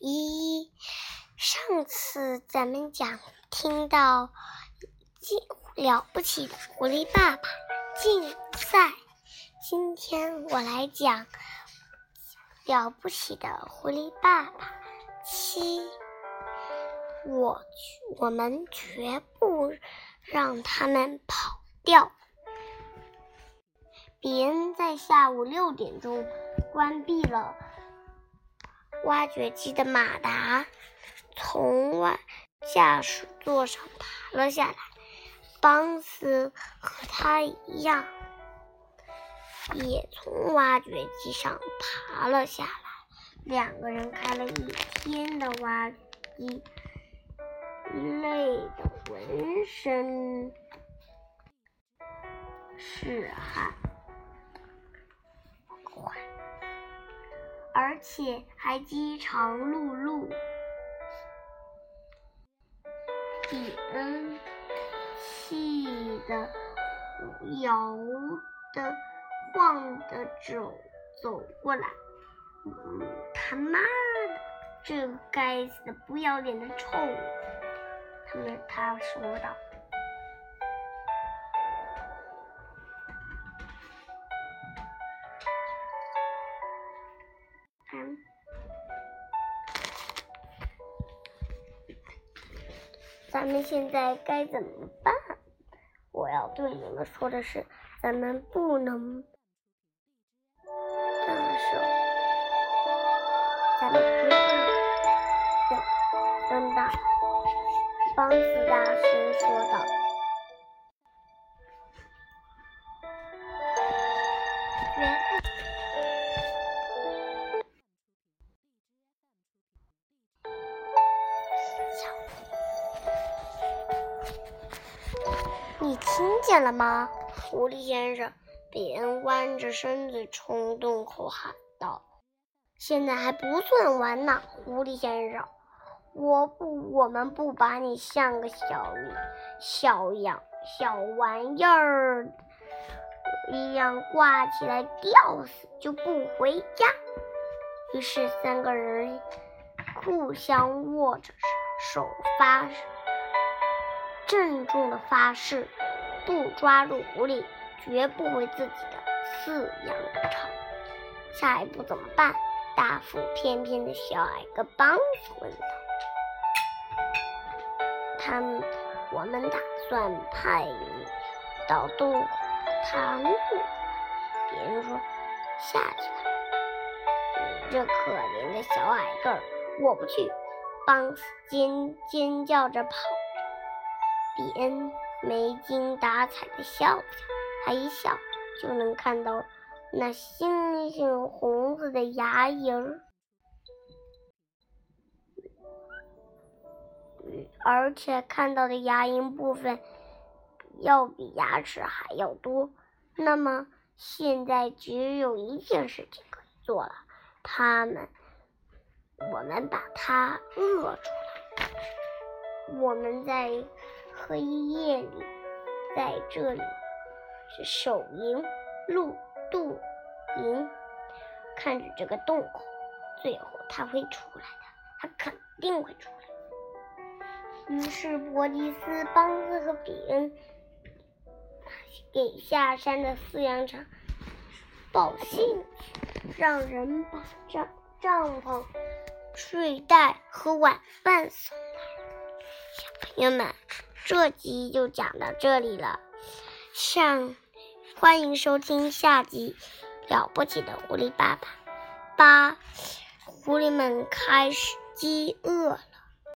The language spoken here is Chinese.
一。上次咱们讲听到了不起的狐狸爸爸竞赛，今天我来讲了不起的狐狸爸爸七。我我们绝不让他们跑掉。比恩在下午六点钟关闭了挖掘机的马达，从外驾驶座上爬了下来。邦斯和他一样，也从挖掘机上爬了下来。两个人开了一天的挖机。累得浑身是汗，且还饥肠辘辘。比恩气的摇的晃的走走过来，他妈的，这个该死的不要脸的臭！他说道：“咱们现在该怎么办？我要对你们说的是，咱们不能放手，咱们不怕等等等。”邦斯大师说道：“你听见了吗，狐狸先生？”比恩弯着身子冲洞口喊道：“现在还不算完呢，狐狸先生。”我不，我们不把你像个小小样、小玩意儿一样挂起来吊死，就不回家。于是三个人互相握着手，发郑重的发誓，不抓住狐狸，绝不回自己的饲养场。下一步怎么办？大腹便便的小矮个帮子问道。他们，我们打算派你到洞口探路。别人说：“下去吧，你这可怜的小矮个儿，我不去。”邦斯尖尖叫着跑，比恩没精打采的笑笑，他一笑就能看到那星星红色的牙龈儿。而且看到的牙龈部分要比牙齿还要多。那么现在只有一件事情可以做了，他们，我们把它饿出来。我们在黑夜里，在这里是守营、露肚营，看着这个洞口，最后他会出来的，他肯定会出来。于是，伯吉斯、邦斯和比恩给下山的饲养场报信，让人把帐帐篷、睡袋和晚饭送来。小朋友们，这集就讲到这里了，上欢迎收听下集《了不起的狐狸爸爸》。八，狐狸们开始饥饿了。